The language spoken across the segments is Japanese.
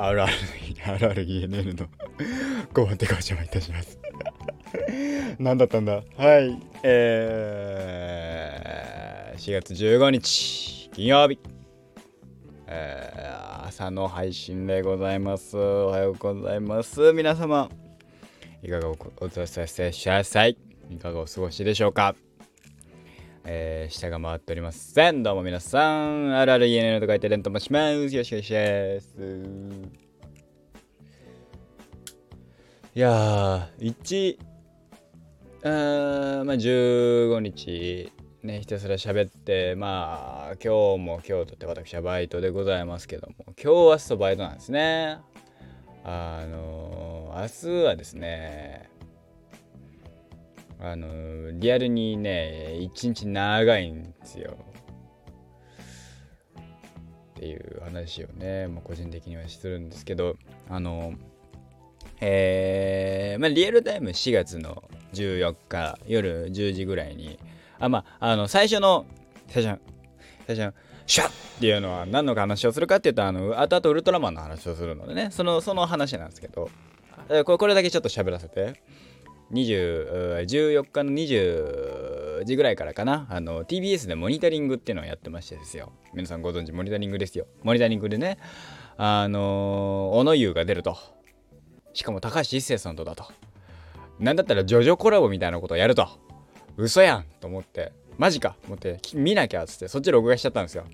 RRENN の。5番手ご紹介いたします。何だったんだ？はい。えー、4月15日金曜日。えー、朝の配信でございます。おはようございます。皆様いかがおお伝えさせてください。いかがお過ごしでしょうか？えー、下が回っておりません。どうも皆さん、RRENN と書いてレンと申します。よしくお願いします。いやー、1、あまあ、15日、ね、ひたすら喋って、まあ、今日も今日とって私はバイトでございますけども、今日明日とバイトなんですね。あのー、明日はですね、あのリアルにね一日長いんですよ。っていう話をね、まあ、個人的にはするんですけどあのえー、まあ、リアルタイム4月の14日夜10時ぐらいにあまああの最初の最初の最初のシャッっていうのは何の話をするかっていうとあの後々ウルトラマンの話をするのでね。そのその話なんですけどこれだけちょっと喋らせて。20 14日の20時ぐらいからかな。あの TBS でモニタリングっていうのをやってましてですよ。皆さんご存知モニタリングですよ。モニタリングでね。あの小野優が出ると。しかも高橋一生さんとだと。なんだったらジョジョコラボみたいなことをやると。嘘やんと思って。マジか。と思って見なきゃっつってそっち録画しちゃったんですよ。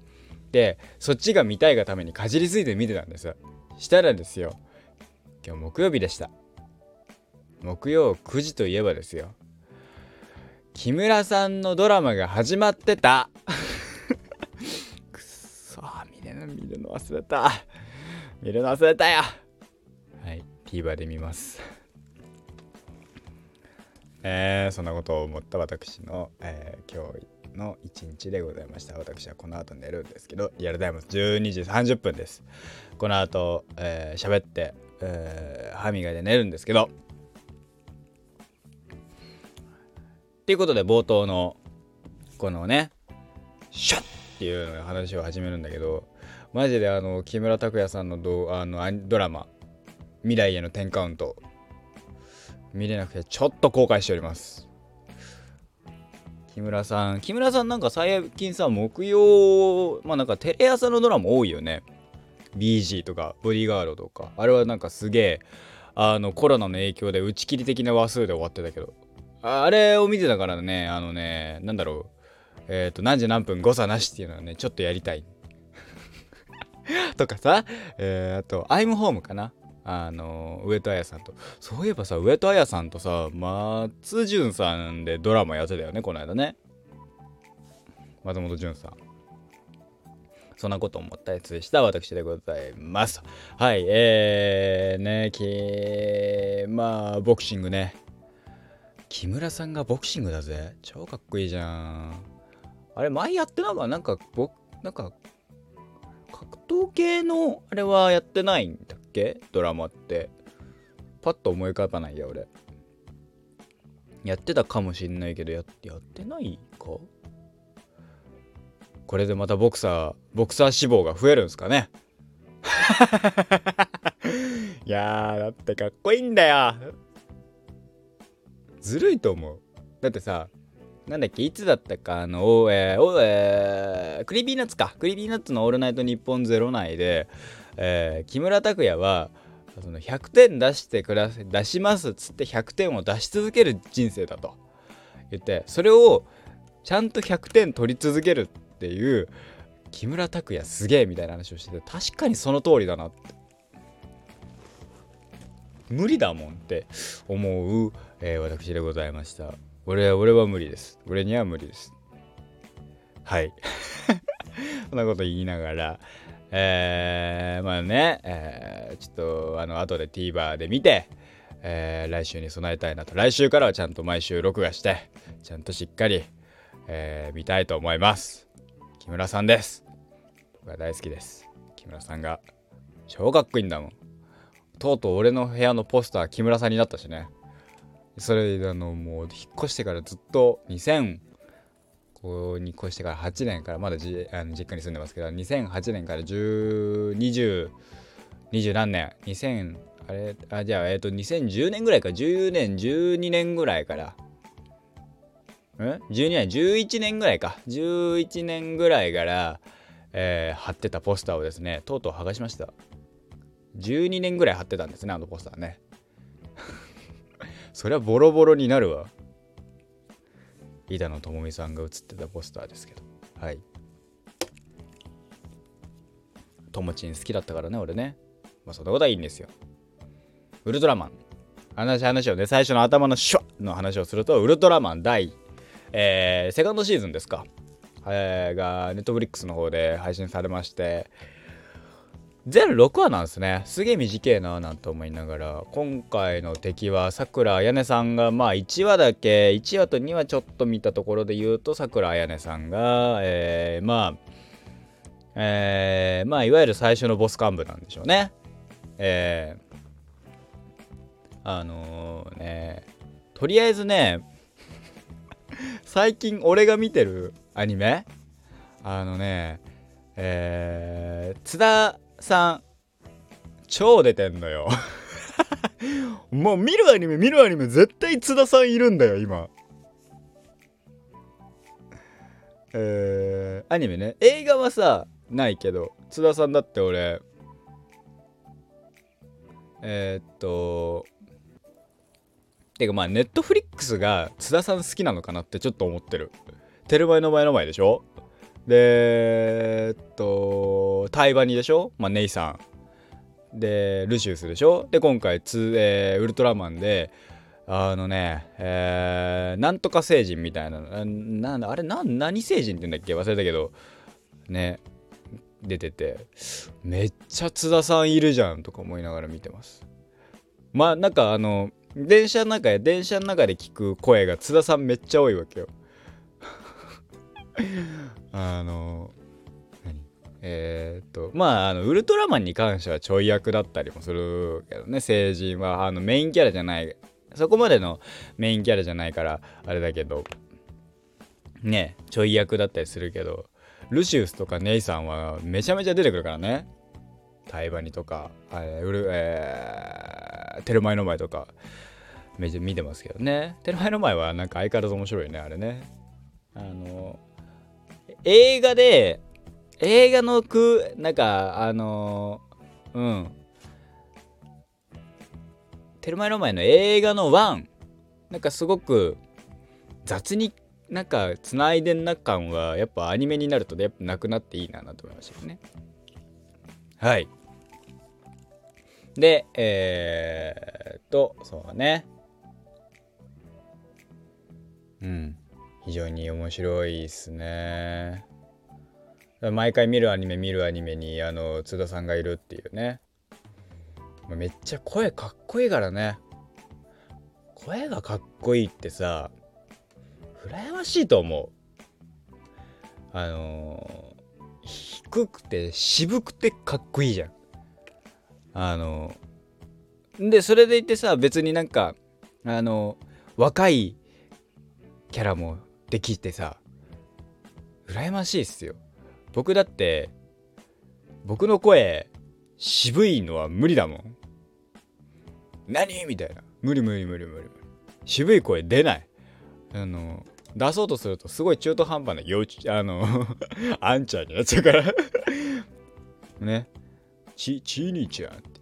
でそっちが見たいがためにかじりついて見てたんです。したらですよ。今日木曜日でした。木曜9時といえばですよ。木村さんのドラマが始まってた。くっそ見るの見るの忘れた。見るの忘れたよ。はい TVer で見ます。えー、そんなことを思った私の、えー、今日の一日でございました。私はこの後寝るんですけどリアルタイム12時30分です。この後喋、えー、って、えー、歯磨いて寝るんですけどっていうことで冒頭のこのねシャッっていう話を始めるんだけどマジであの木村拓哉さんのドあのドラマ「未来への10カウント」見れなくてちょっと後悔しております。木村さん木村さんなんか最近さ木曜まあなんかテレ朝のドラマ多いよね。BG とかボディーガードとか。あれはなんかすげえあのコロナの影響で打ち切り的な話数で終わってたけど。あれを見てたからね、あのね、なんだろう。えっ、ー、と、何時何分誤差なしっていうのはね、ちょっとやりたい。とかさ、えー、あと、アイムホームかな。あの、上戸彩さんと。そういえばさ、上戸彩さんとさ、松潤さんでドラマやってたよね、この間ね。松本潤さん。そんなこと思ったやつでした。私でございます。はい、えー、ね、きまあ、ボクシングね。木村さんがボクシングだぜ。超かっこいいじゃん。あれ前やってなかなんか僕なんか格闘系のあれはやってないんだっけ？ドラマって。パッと思い浮かばないや俺。やってたかもしんないけどややってないか？これでまたボクサーボクサー脂肪が増えるんすかね？いやーだってかっこいいんだよずるいと思う。だってさなんだっけいつだったかあの、おえー、おえー、クリビーナッツか。クリビーナッツの「オールナイトニッポンゼロ内で、えー、木村拓哉はその100点出してくださ出しますっつって100点を出し続ける人生だと。言ってそれをちゃんと100点取り続けるっていう木村拓哉すげえみたいな話をしてて確かにその通りだなって。無理だもんって思う、えー、私でございました。俺は俺は無理です。俺には無理です。はい。そんなこと言いながら、えー、まあね、えー、ちょっとあの後で TVer で見て、えー、来週に備えたいなと。来週からはちゃんと毎週録画して、ちゃんとしっかり、えー、見たいと思います。木村さんです。僕は大好きです。木村さんが超かっこいいんだもん。とうとう俺の部屋のポスター木村さんになったしね。それあのもう引っ越してからずっと2000こうに越してから8年からまだじあの実家に住んでますけど2008年から10 20 20何年2000あれあじゃあえっ、ー、と2010年ぐらいか10年12年ぐらいから。ん ?12 年11年ぐらいか。11年ぐらいから、えー、貼ってたポスターをですねとうとう剥がしました。12年ぐらい貼ってたんですねあのポスターね。そりゃボロボロになるわ。板野友美さんが写ってたポスターですけど。はい。ともちん好きだったからね俺ね。まあそんなことはいいんですよ。ウルトラマン。話話をね最初の頭のシュワの話をするとウルトラマン第、えー、セカンドシーズンですか、えー、がネットフリックスの方で配信されまして。全6話なんですね。すげえ短えななんて思いながら。今回の敵はさくらあやねさんがまあ1話だけ1話と2話ちょっと見たところで言うとさくらあやねさんが、えー、まあえー、まあいわゆる最初のボス幹部なんでしょうね。えー、あのー、ねとりあえずね最近俺が見てるアニメあのねえー、津田さん。超出てんのよ。もう見るアニメ見るアニメ絶対津田さんいるんだよ今。えー、アニメね。映画はさないけど津田さんだって俺えー、っとてかまあネットフリックスが津田さん好きなのかなってちょっと思ってる。テルマエの前の前でしょ？でえっとタイバニでしょ、まあ、ネイさんでルシウスでしょ？で今回ツ、えー、ウルトラマンであのね、えー、なんとか星人みたいななんだあれな何星人って言うんだっけ？忘れたけど。ね出てて。めっちゃ津田さんいるじゃんとか思いながら見てます。まあなんかあの電車の中で電車の中で聞く声が津田さんめっちゃ多いわけよ。あの何？えー、っとまああのウルトラマンに関してはちょい役だったりもするけどね。成人はあのメインキャラじゃないそこまでのメインキャラじゃないからあれだけど。ねちょい役だったりするけど。ルシウスとかネイさんはめちゃめちゃ出てくるからね。タイバニとか、えー、ウルえー、テルマエの前とか。めちゃ見てますけどね。テルマエの前はなんか相変わらず面白いねあれね。あの映画で映画のくなんかあのー、うん。テルマエロマエの映画のワン。なんかすごく雑になんか繋いでんな感はやっぱアニメになるとやっぱなくなっていいなと思いましたよね。はい。でえー、っとそうね。うん。非常に面白いっすね。毎回見るアニメ見るアニメにあの津田さんがいるっていうね。めっちゃ声かっこいいからね。声がかっこいいってさ羨ましいと思う。あのー、低くて渋くてかっこいいじゃん。あのー、でそれでいてさ別になんかあのー、若いキャラもできてさ羨ましいっすよ。僕だって僕の声渋いのは無理だもん。何？みたいな。無理無理無理無理無理。渋い声出ない。あの出そうとするとすごい中途半端な幼稚あのあんちゃんになっちゃうから。ね。ちちにちゃんって。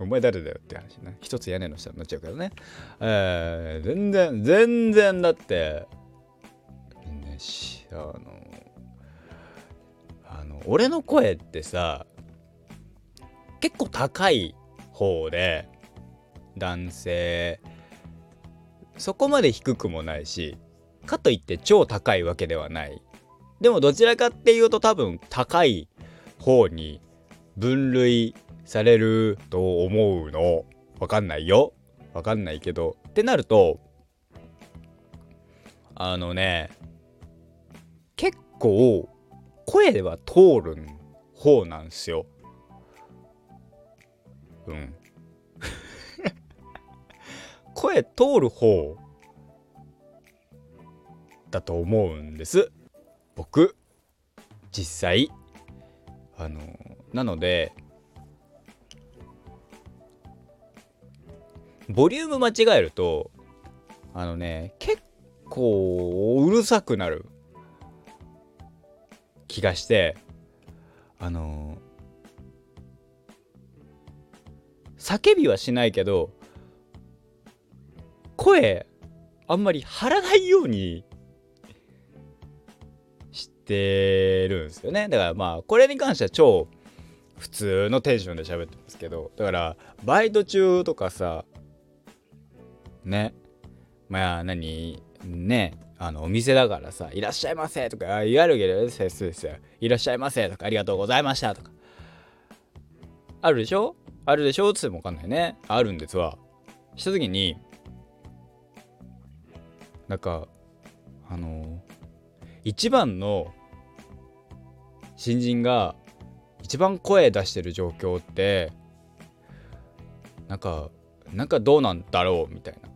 お前誰だよって話ね。一つ屋根の下になっちゃうからね。えー、全然全然だってしあのあの俺の声ってさ結構高い方で男性そこまで低くもないしかといって超高いわけではない。でもどちらかっていうと多分高い方に分類されると思うの。わかんないよ。わかんないけど。ってなるとあのね構声では通る方なんですよ。うん。声通る方だと思うんです。僕。実際。あの、なので、ボリューム間違えるとあのね結構うるさくなる気がしてあの叫びはしないけど声あんまり張らないようにしてるんですよね。だからまあこれに関しては超普通のテンションで喋ってますけどだからバイト中とかさね。まあ何？ね。あのお店だからさ「いらっしゃいませ」とか言われるけど先生ですよ「いらっしゃいませ」とか「ありがとうございました」とか。あるでしょ？あるでしょ？つってもわかんないね。あるんですわ。した時になんかあの一番の新人が一番声出してる状況ってなんかなんかどうなんだろうみたいな。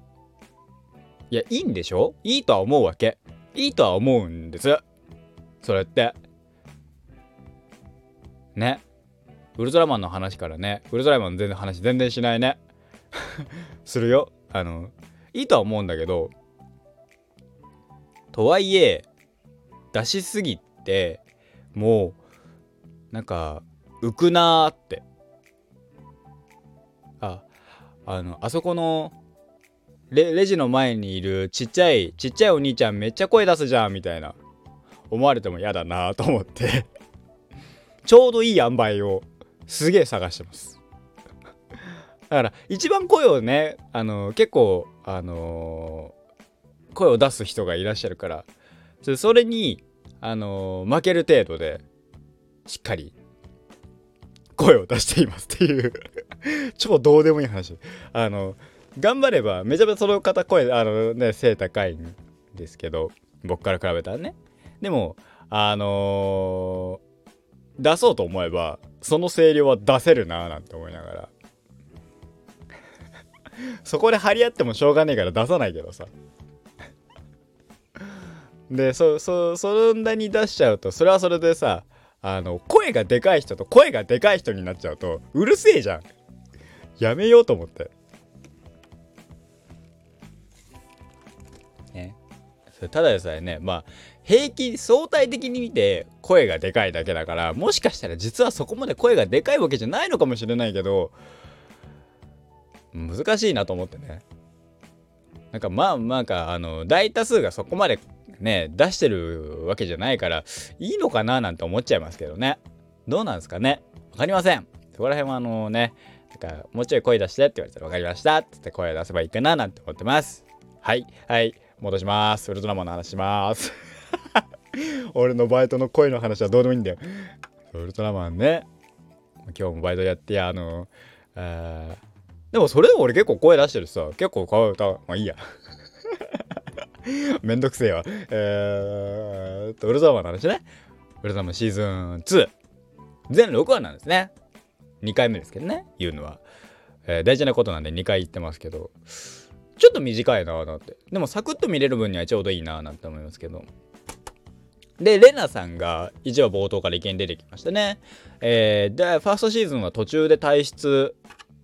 いやいいんでしょ？いいとは思うわけ。いいとは思うんです。それって。ね。ウルトラマンの話からね。ウルトラマンの全然話全然しないね。するよ。あのいいとは思うんだけどとはいえ出しすぎてもうなんか浮くなーって。ああのあそこのレレジの前にいるちっちゃいちっちゃいお兄ちゃんめっちゃ声出すじゃんみたいな。思われても嫌だなと思って。ちょうどいい塩梅をすげえ探してます。だから一番声をねあの結構あの声を出す人がいらっしゃるからそれに、あのー、負ける程度でしっかり声を出していますっていう。超どうでもいい話。あの頑張ればめちゃめちゃその方声あのね背高いんですけど僕から比べたらね。でもあのー、出そうと思えばその声量は出せるなーなんて思いながら。そこで張り合ってもしょうがねえから出さないけどさ。でそそそんなに出しちゃうとそれはそれでさあの声がでかい人と声がでかい人になっちゃうとうるせえじゃん。やめようと思って。ただでさえねまあ平均相対的に見て声がでかいだけだからもしかしたら実はそこまで声がでかいわけじゃないのかもしれないけど難しいなと思ってね。なんかまあなんかあの大多数がそこまでね出してるわけじゃないからいいのかななんて思っちゃいますけどね。どうなんですかね？分かりません。そこら辺はあのねなんかもうちょい声出してって言われたら分かりましたっつって声出せばいいかななんて思ってます。はいはい。戻しますウルトラマンの話します 俺のバイトの声の話はどうでもいいんだよウルトラマンね今日もバイトやってやあのあでもそれでも俺結構声出してるさ結構顔歌うまあいいや めんどくせえわ。えー、っと、ウルトラマンの話ね。ウルトラマンシーズン2。全6話なんですね。2回目ですけどね、言うのは。えー、大事なことなんで2回言ってますけど、ちょっと短いなぁなんて。でもサクッと見れる分にはちょうどいいなぁなんて思いますけど。で、レナさんが一話冒頭から意見出てきましたね。えー、で、ファーストシーズンは途中で退出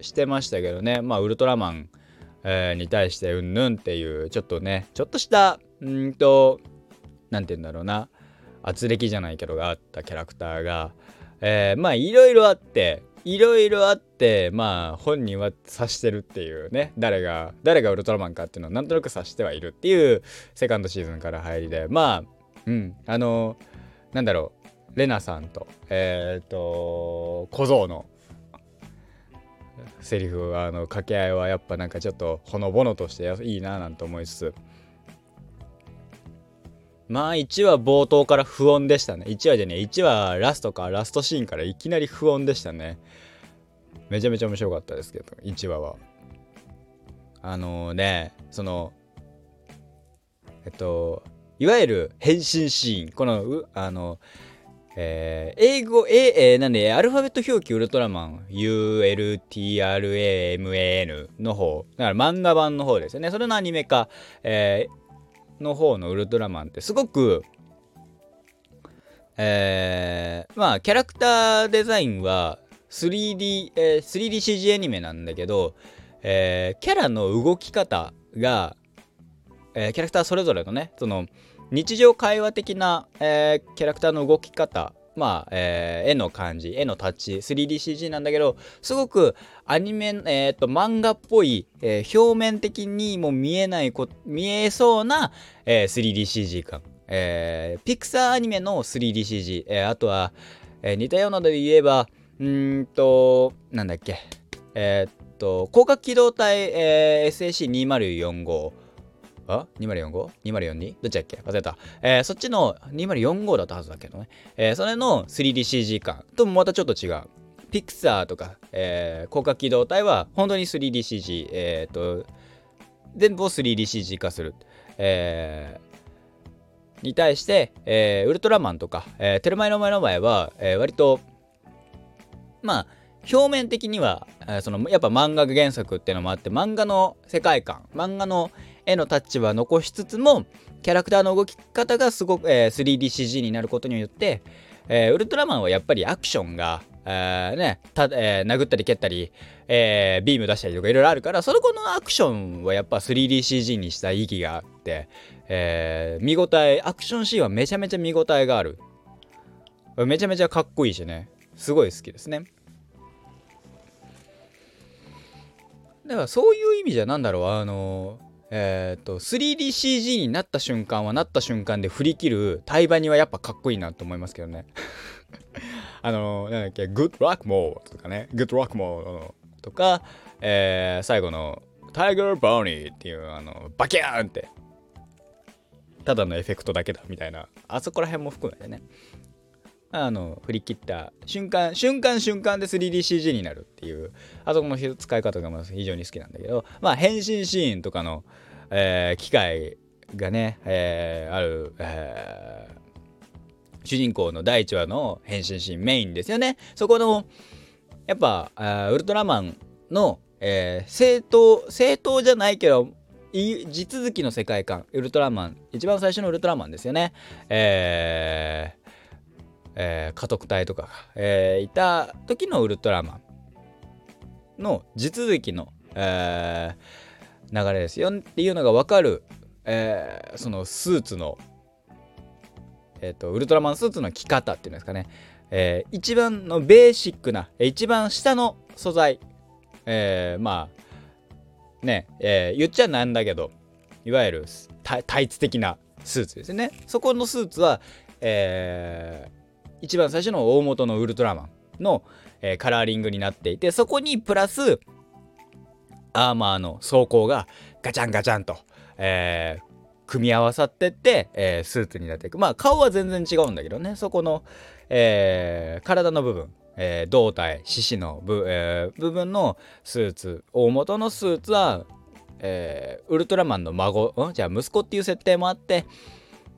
してましたけどね、まあ、ウルトラマンえー、に対してうんぬんっていうちょっとねちょっとしたうんと何て言うんだろうな圧力じゃないけどがあったキャラクターが、えー、まあいろいろあっていろいろあってまあ本人は察してるっていうね誰が誰がウルトラマンかっていうのをなんとなく察してはいるっていうセカンドシーズンから入りでまあうんあのなんだろうレナさんとえっ、ー、と小僧のセリフあの掛け合いはやっぱなんかちょっとほのぼのとしていいななんて思いつつまあ1話冒頭から不穏でしたね。1話じゃね1話ラストか。ラストシーンからいきなり不穏でしたね。めちゃめちゃ面白かったですけど1話は。あのー、ねそのえっといわゆる変身シーン。このあのえー、英語、えー、なんで、アルファベット表記ウルトラマン、ULTRAMAN の方、だから漫画版の方ですよね。それのアニメ化、えー、の方のウルトラマンってすごく、えー、まあ、キャラクターデザインは 3D、えー、3DCG アニメなんだけど、えー、キャラの動き方が、えー、キャラクターそれぞれのねその日常会話的な、えー、キャラクターの動き方まあ、えー、絵の感じ、絵のタッチ、3DCG なんだけど、すごくアニメ、えっ、ー、と、漫画っぽい、えー、表面的にも見えないこ、見えそうな、え 3DCG 感。えピクサーアニメの 3DCG、えあとは、え似たようなので言えば、うんと、なんだっけ、えっと、広角機動隊、え SAC2045、あ ?2045?2042? どっちだっけ？忘れた。えー、そっちの2045だったはずだけどね。えー、それの 3DCG 感ともまたちょっと違う。ピクサーとか、えー、広角機動隊は本当に 3DCG、えっ、と、全部を 3DCG 化する。えー、に対して、えー、ウルトラマンとか、えー、テルマエの前の前は、えー、割と、まあ、表面的には、えー、そのやっぱ漫画原作っていうのもあって漫画の世界観漫画の絵のタッチは残しつつもキャラクターの動き方がすごく、え、3DCG になることによって、え、ウルトラマンはやっぱりアクションが、えー、ねたえー、殴ったり蹴ったり、えー、ビーム出したりとかいろいろあるからその子のアクションはやっぱ 3DCG にした意義があって、えー、見応えアクションシーンはめちゃめちゃ見応えがある。めちゃめちゃかっこいいしね。すごい好きですね。だからそういう意味じゃなんだろう。あのえっ、と 3DCG になった瞬間はなった瞬間で振り切るタイバニはやっぱかっこいいなと思いますけどね。あのなんだっけ Good Luck More とかね。Good Luck More とか、えー、最後の Tiger Bonnie っていうあのバキャーンって。ただのエフェクトだけだみたいな。あそこら辺も含めてね。あの振り切った瞬間瞬間瞬間で 3DCG になるっていう。あそこの使い方が非常に好きなんだけど。まあ変身シーンとかの、えー、機械がね、えー、ある、えー、主人公の第1話の変身シーンメインですよね。そこのやっぱウルトラマンの、えー、正当正当じゃないけど地続きの世界観。ウルトラマン一番最初のウルトラマンですよね。えーえー、家督隊とかが、えー、いた時のウルトラマンの地続きの、えー、流れですよっていうのが分かる、えそのスーツの、えーと、ウルトラマンスーツの着方っていうんですかね、え一番のベーシックな一番下の素材、えまあね、え言っちゃなんだけどいわゆるタイツ的なスーツですね。そこのスーツは、えー、一番最初の大元のウルトラマンの、えー、カラーリングになっていてそこにプラスアーマーの装甲がガチャンガチャンと、えー、組み合わさってって、えー、スーツになっていく。まあ顔は全然違うんだけどね。そこの、えー、体の部分、えー、胴体獅子の部,、えー、部分のスーツ。大元のスーツは、えー、ウルトラマンの孫、うん、じゃあ息子っていう設定もあって、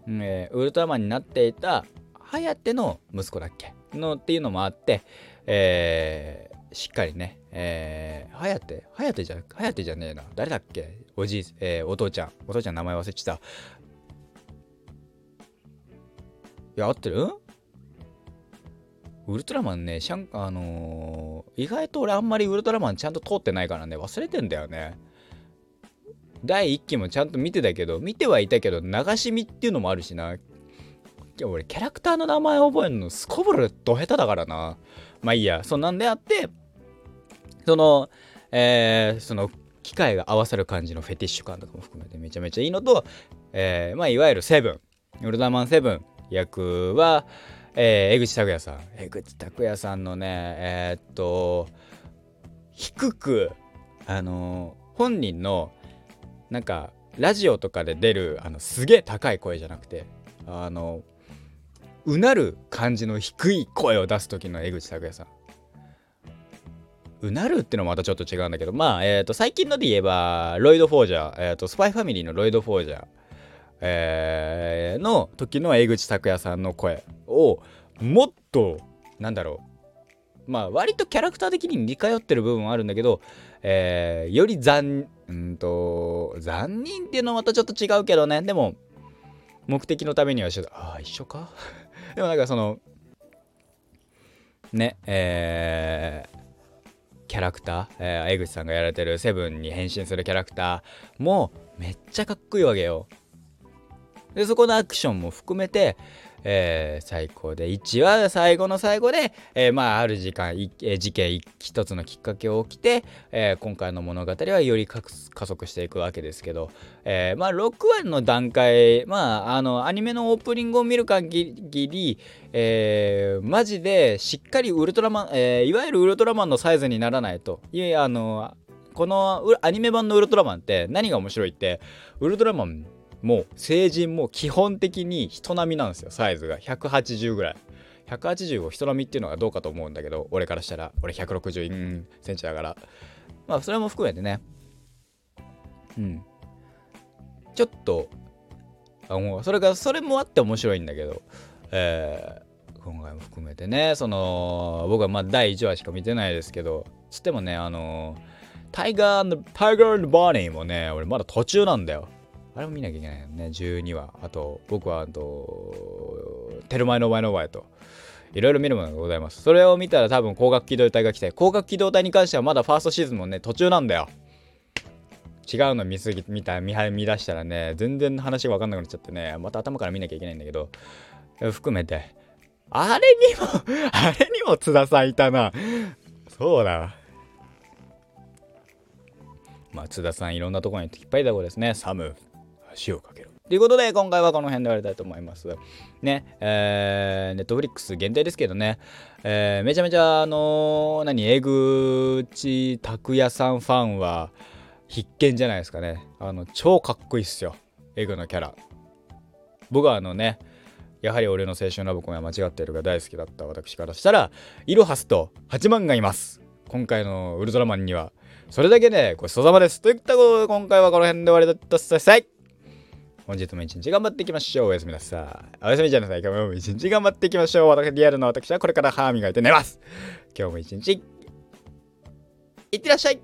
えー、ウルトラマンになっていた颯の息子だっけ？のっていうのもあって、えー、しっかりね、えー、颯颯じゃ、颯じゃねえな。誰だっけ？おじい、えー、お父ちゃん。お父ちゃん名前忘れちゃった。いや、合ってる？ウルトラマンね、シャン、あのー、意外と俺あんまりウルトラマンちゃんと通ってないからね、忘れてんだよね。第1期もちゃんと見てたけど、見てはいたけど、流し見っていうのもあるしな。俺キャラクターの名前覚えるのすこぶるど下手だからなまあいいやそんなんであってそのえー、その機械が合わさる感じのフェティッシュ感とかも含めてめちゃめちゃいいのと、えー、まあいわゆるセブン。ウルトラマンセブン役は、えー、江口拓也さん。江口拓也さんのねえー、っと低くあのー、本人のなんかラジオとかで出るあのすげえ高い声じゃなくてあのうなる感じの低い声を出す時の江口拓也さん。うなるってのもまたちょっと違うんだけどまあえっ、ー、と最近ので言えばロイド・フォージャー、えーと、スパイファミリーのロイド・フォージャー、えー、の時の江口拓也さんの声をもっとなんだろうまあ割とキャラクター的に似通ってる部分はあるんだけど、えー、より残うんと残忍っていうのはまたちょっと違うけどね。でも目的のためには一緒ああ一緒か。でもなんかそのねえー、キャラクター、えー、江口さんがやられてるセブンに変身するキャラクターもめっちゃかっこいいわけよ。でそこのアクションも含めて、えー、最高で1は最後の最後で、えー、まあある時間、えー、事件一つのきっかけを起きて、え今回の物語はより加速していくわけですけど、えまあ6話の段階まああのアニメのオープニングを見る限り、えマジでしっかりウルトラマン、えいわゆるウルトラマンのサイズにならないと。いえあのこのアニメ版のウルトラマンって何が面白いってウルトラマンもう成人も基本的に人並みなんですよサイズが。180ぐらい。180を人並みっていうのがどうかと思うんだけど俺からしたら。俺160センチだから。まあそれも含めてね。うん。ちょっとあもうそれがそれもあって面白いんだけど。えー、今回も含めてね。その僕はまあ第1話しか見てないですけど。つってもねあのタイガータイガーバーニーもね俺まだ途中なんだよあれも見なきゃいけないよね。12話。あと、僕は、あと、テルマエのお前のお前と、いろいろ見るものがございます。それを見たら多分、光学機動隊が来て、光学機動隊に関してはまだファーストシーズンもね、途中なんだよ。違うの見すぎ、見た、見見出したらね、全然話が分かんなくなっちゃってね、また頭から見なきゃいけないんだけど、含めて、あれにも あれにも津田さんいたな。そうだ。まあ、津田さんいろんなところに引っ張りだこですね。サム、塩をかける。ということで、今回はこの辺で終わりたいと思います。ね、えー、ネットフリックス限定ですけどね、えー、めちゃめちゃ、あのー、何、江口拓也さんファンは必見じゃないですかね。あの、超かっこいいっすよ。エグのキャラ。僕はあのね、やはり俺の青春ラブコンは間違っているが大好きだった私からしたら、イロハスと8万がいます。今回のウルトラマンには。それだけでごちそうさまです。といったことで今回はこの辺で終わりだったさい。本日も一日頑張っていきましょう。おやすみなさい。おやすみじゃなさい。今日も一日頑張っていきましょう。私、リアルの私はこれから歯磨いて寝ます。今日も一日、いってらっしゃい